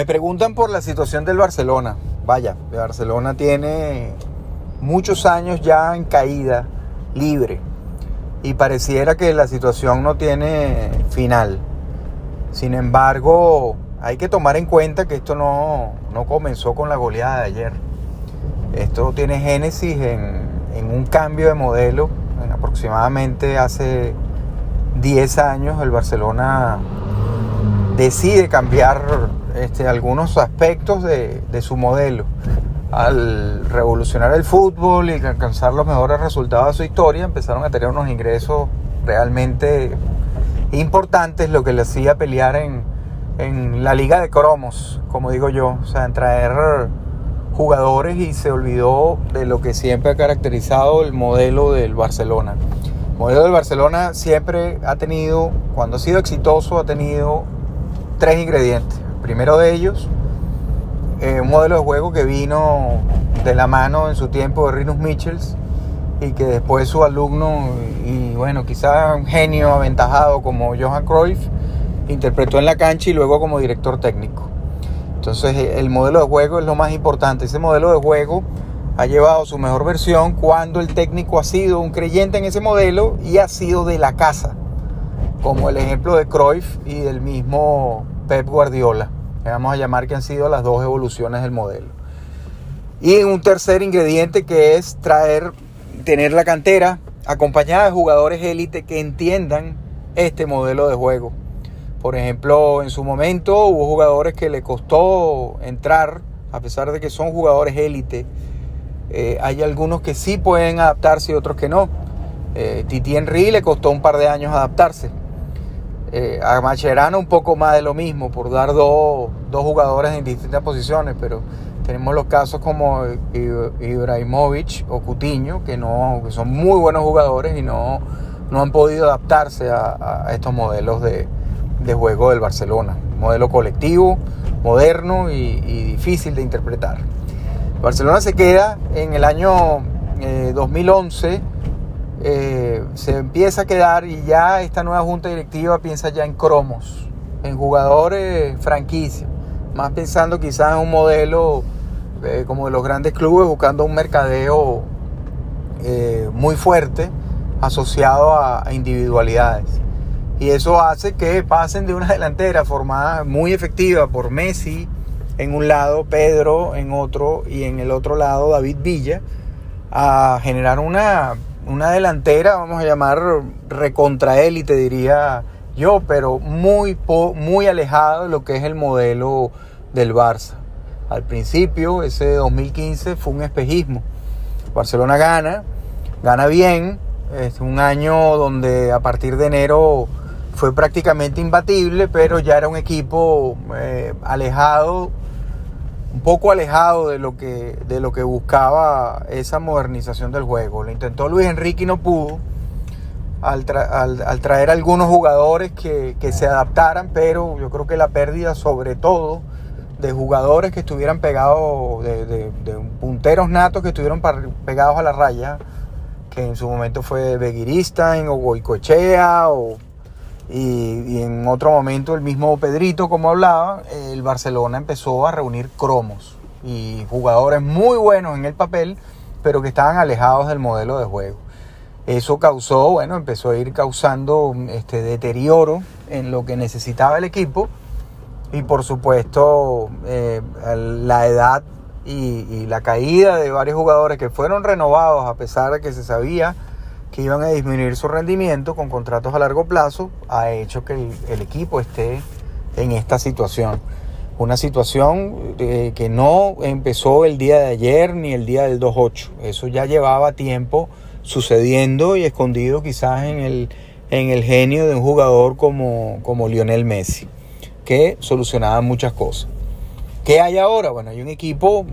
Me preguntan por la situación del Barcelona. Vaya, el Barcelona tiene muchos años ya en caída libre y pareciera que la situación no tiene final. Sin embargo, hay que tomar en cuenta que esto no, comenzó con la goleada de ayer. Esto tiene génesis en, en un cambio de modelo. En aproximadamente hace 10 años el Barcelona decide cambiar este, algunos aspectos de, su modelo. Al revolucionar el fútbol y alcanzar los mejores resultados de su historia, empezaron a tener unos ingresos realmente importantes, lo que le hacía pelear en, en la liga de cromos, como digo yo, o sea, en traer jugadores y se olvidó de lo que siempre ha caracterizado el modelo del Barcelona. El modelo del Barcelona siempre ha tenido, cuando ha sido exitoso, ha tenido tres ingredientes. Primero de ellos, eh, un modelo de juego que vino de la mano en su tiempo de Rinus Michels y que después su alumno y, bueno, quizá un genio aventajado como Johan Cruyff interpretó en la cancha y luego como director técnico. Entonces el modelo de juego es lo más importante. Ese modelo de juego ha llevado su mejor versión cuando el técnico ha sido un creyente en ese modelo y ha sido de la casa como el ejemplo de Cruyff y del mismo Pep Guardiola, vamos a llamar que han sido las dos evoluciones del modelo. Y un tercer ingrediente que es traer, tener la cantera acompañada de jugadores élite que entiendan este modelo de juego. Por ejemplo, en su momento hubo jugadores que le costó entrar, a pesar de que son jugadores élite. Eh, hay algunos que sí pueden adaptarse y otros que no. Eh, Titi Henry le costó un par de años adaptarse. Eh, a Macherano un poco más de lo mismo, por dar dos, jugadores en distintas posiciones, pero tenemos los casos como Ibrahimovic o Cutiño, que, no, que son muy buenos jugadores y no, no han podido adaptarse a, estos modelos de, juego del Barcelona. Modelo colectivo, moderno y, difícil de interpretar. Barcelona se queda en el año 2011 eh, se empieza a quedar y ya esta nueva junta directiva piensa ya en cromos, en jugadores franquicia, más pensando quizás en un modelo eh, como de los grandes clubes, buscando un mercadeo eh, muy fuerte asociado a, individualidades. Y eso hace que pasen de una delantera formada muy efectiva por Messi en un lado, Pedro en otro y en el otro lado David Villa, a generar una una delantera, vamos a llamar recontraélite, diría yo, pero muy, muy alejado de lo que es el modelo del Barça. Al principio, ese 2015 fue un espejismo. Barcelona gana, gana bien, es un año donde a partir de enero fue prácticamente imbatible, pero ya era un equipo eh, alejado un poco alejado de lo que, de lo que buscaba esa modernización del juego. Lo intentó Luis Enrique y no pudo, al, traer algunos jugadores que, se adaptaran, pero yo creo que la pérdida sobre todo de jugadores que estuvieran pegados, de, punteros natos que estuvieron pegados a la raya, que en su momento fue Beguiristain o Goicochea o y, en otro momento el mismo Pedrito, como hablaba, el Barcelona empezó a reunir cromos y jugadores muy buenos en el papel, pero que estaban alejados del modelo de juego. Eso causó, bueno, empezó a ir causando este deterioro en lo que necesitaba el equipo y por supuesto eh, la edad y, y la caída de varios jugadores que fueron renovados a pesar de que se sabía que iban a disminuir su rendimiento con contratos a largo plazo, ha hecho que el, equipo esté en esta situación. Una situación eh, que no empezó el día de ayer ni el día del 2-8. Eso ya llevaba tiempo sucediendo y escondido quizás en el, en el genio de un jugador como, como Lionel Messi, que solucionaba muchas cosas. ¿Qué hay ahora? Bueno, hay un equipo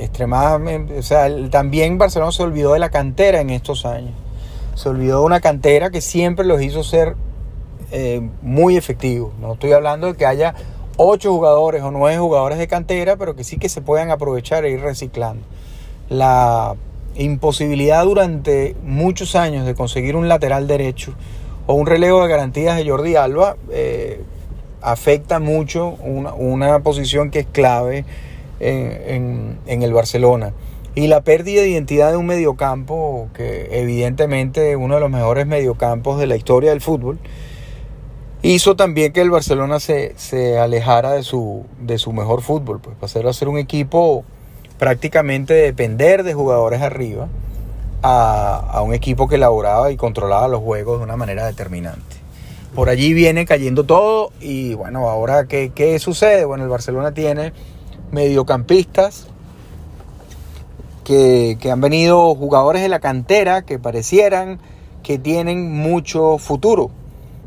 extremadamente, o sea, también Barcelona se olvidó de la cantera en estos años. Se olvidó de una cantera que siempre los hizo ser eh, muy efectivos. No estoy hablando de que haya ocho jugadores o nueve jugadores de cantera, pero que sí que se puedan aprovechar e ir reciclando. La imposibilidad durante muchos años de conseguir un lateral derecho o un relevo de garantías de Jordi Alba eh, afecta mucho una, posición que es clave en, el Barcelona. Y la pérdida de identidad de un mediocampo, que evidentemente uno de los mejores mediocampos de la historia del fútbol, hizo también que el Barcelona se, alejara de su, de su mejor fútbol, pues pasó a ser un equipo prácticamente de depender de jugadores arriba a, un equipo que elaboraba y controlaba los juegos de una manera determinante. Por allí viene cayendo todo y bueno, ahora ¿qué, qué sucede? Bueno, el Barcelona tiene mediocampistas que, han venido jugadores de la cantera que parecieran que tienen mucho futuro.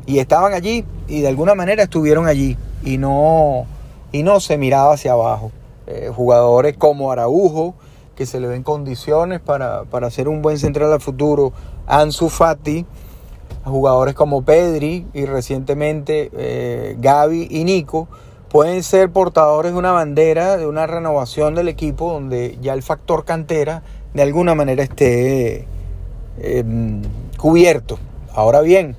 Y estaban allí y de alguna manera estuvieron allí. Y no, y no se miraba hacia abajo. Eh, jugadores como Araujo, que se le ven condiciones para, para hacer un buen central al futuro, Ansu Fati, jugadores como Pedri y recientemente eh, Gaby y Nico, pueden ser portadores de una bandera, de una renovación del equipo donde ya el factor cantera de alguna manera esté em, cubierto. Ahora bien,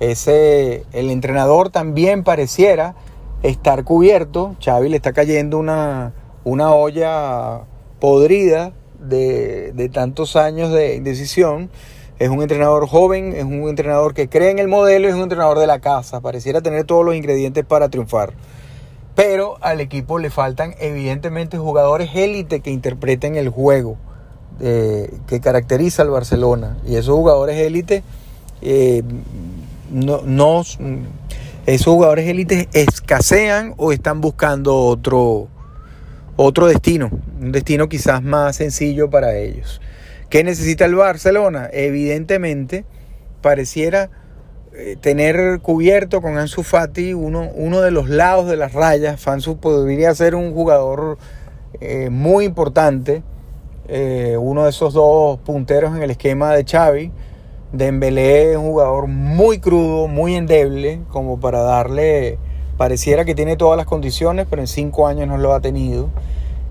ese, el entrenador también pareciera estar cubierto. Xavi le está cayendo una, una olla podrida de, de tantos años de indecisión. Es un entrenador joven, es un entrenador que cree en el modelo, es un entrenador de la casa. Pareciera tener todos los ingredientes para triunfar. Pero al equipo le faltan evidentemente jugadores élite que interpreten el juego eh, que caracteriza al Barcelona. Y esos jugadores élite eh, no, esos jugadores élite escasean o están buscando otro, otro destino, un destino quizás más sencillo para ellos. ¿Qué necesita el Barcelona? Evidentemente, pareciera eh, tener cubierto con Ansu Fati uno, uno de los lados de las rayas. Ansu podría ser un jugador eh, muy importante, eh, uno de esos dos punteros en el esquema de Xavi. Dembélé es un jugador muy crudo, muy endeble, como para darle, pareciera que tiene todas las condiciones, pero en cinco años no lo ha tenido.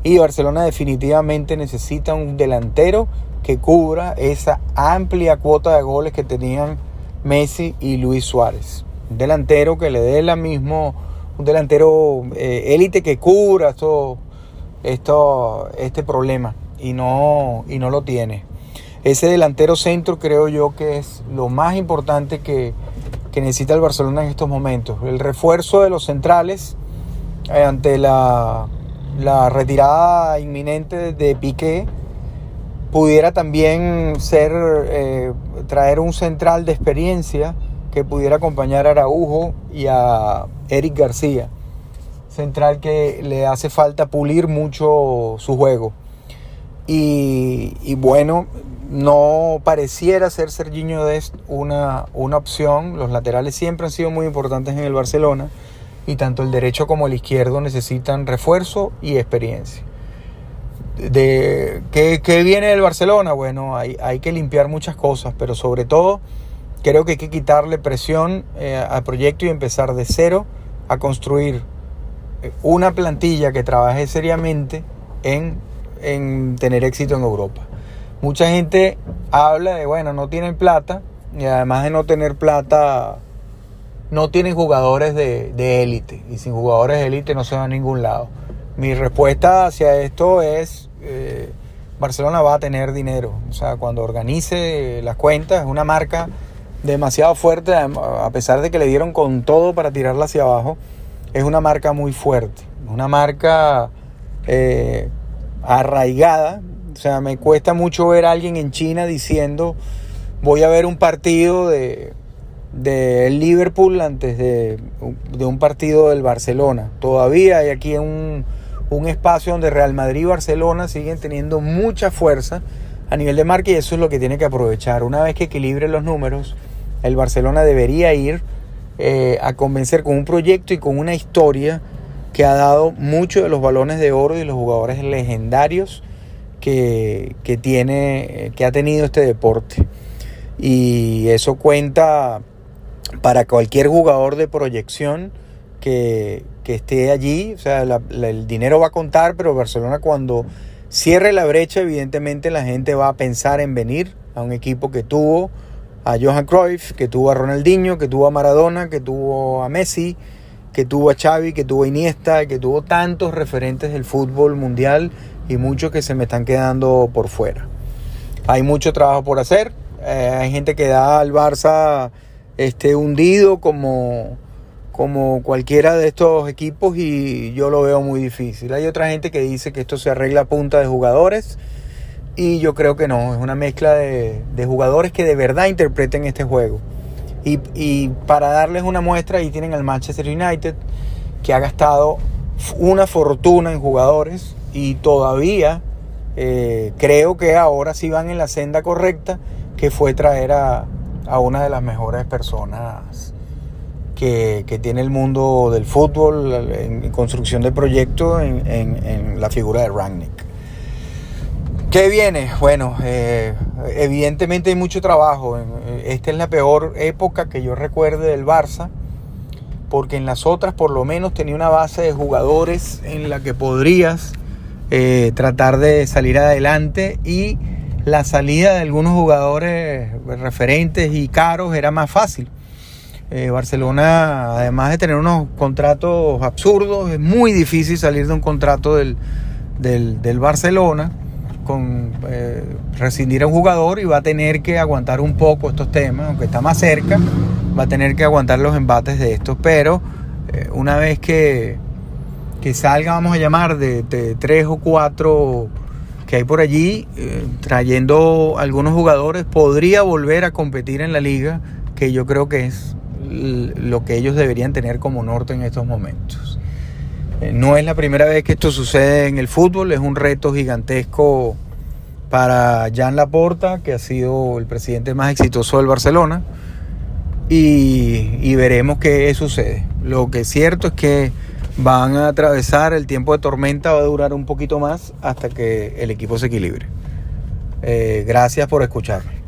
Y Barcelona definitivamente necesita un delantero que cubra esa amplia cuota de goles que tenían Messi y Luis Suárez. Un delantero que le dé la mismo, un delantero eh, élite que cubra esto, esto, este problema y no, y no lo tiene. Ese delantero centro creo yo que es lo más importante que, que necesita el Barcelona en estos momentos. El refuerzo de los centrales eh, ante la la retirada inminente de Piqué pudiera también ser eh, traer un central de experiencia que pudiera acompañar a Araujo y a Eric García. Central que le hace falta pulir mucho su juego. Y, bueno, no pareciera ser Serginho Dest una, una opción. Los laterales siempre han sido muy importantes en el Barcelona y tanto el derecho como el izquierdo necesitan refuerzo y experiencia. De, ¿qué, viene del Barcelona? Bueno, hay, hay, que limpiar muchas cosas, pero sobre todo creo que hay que quitarle presión eh, al proyecto y empezar de cero a construir eh, una plantilla que trabaje seriamente en, en tener éxito en Europa. Mucha gente habla de, bueno, no tienen plata y además de no tener plata no tienen jugadores de élite. y sin jugadores de élite no se va a ningún lado. Mi respuesta hacia esto es, eh, Barcelona va a tener dinero. O sea, cuando organice las cuentas, es una marca demasiado fuerte, a pesar de que le dieron con todo para tirarla hacia abajo, es una marca muy fuerte. Una marca eh, arraigada. O sea, me cuesta mucho ver a alguien en China diciendo, voy a ver un partido de del Liverpool antes de, un partido del Barcelona. Todavía hay aquí un, un espacio donde Real Madrid y Barcelona siguen teniendo mucha fuerza a nivel de marca y eso es lo que tiene que aprovechar. Una vez que equilibre los números, el Barcelona debería ir eh, a convencer con un proyecto y con una historia que ha dado muchos de los balones de oro y los jugadores legendarios que, que, tiene, que ha tenido este deporte. Y eso cuenta para cualquier jugador de proyección que, esté allí. O sea, el dinero va a contar, pero Barcelona cuando cierre la brecha, evidentemente la gente va a pensar en venir a un equipo que tuvo a Johan Cruyff, que tuvo a Ronaldinho, que tuvo a Maradona, que tuvo a Messi que tuvo a Xavi, que tuvo a Iniesta, que tuvo tantos referentes del fútbol mundial y muchos que se me están quedando por fuera. Hay mucho trabajo por hacer. Eh, hay gente que da al Barça este, hundido como, como cualquiera de estos equipos y yo lo veo muy difícil. Hay otra gente que dice que esto se arregla a punta de jugadores y yo creo que no, es una mezcla de, jugadores que de verdad interpreten este juego. Y, para darles una muestra, ahí tienen al Manchester United, que ha gastado una fortuna en jugadores y todavía eh, creo que ahora sí van en la senda correcta, que fue traer a, una de las mejores personas que, tiene el mundo del fútbol en, construcción de proyectos en, la figura de Rangnick. ¿Qué viene? Bueno, eh, evidentemente hay mucho trabajo. Esta es la peor época que yo recuerde del Barça, porque en las otras por lo menos tenía una base de jugadores en la que podrías eh, tratar de salir adelante y la salida de algunos jugadores referentes y caros era más fácil. Eh, Barcelona, además de tener unos contratos absurdos, es muy difícil salir de un contrato del, del, Barcelona con eh, rescindir a un jugador y va a tener que aguantar un poco estos temas, aunque está más cerca, va a tener que aguantar los embates de estos, pero una vez que, que salga, vamos a llamar, de, tres o cuatro que hay por allí, eh, trayendo algunos jugadores, podría volver a competir en la liga, que yo creo que es lo que ellos deberían tener como norte en estos momentos. Eh, no es la primera vez que esto sucede en el fútbol, es un reto gigantesco para Jan Laporta, que ha sido el presidente más exitoso del Barcelona, y, veremos qué sucede. Lo que es cierto es que van a atravesar el tiempo de tormenta, va a durar un poquito más hasta que el equipo se equilibre. Eh, gracias por escucharme.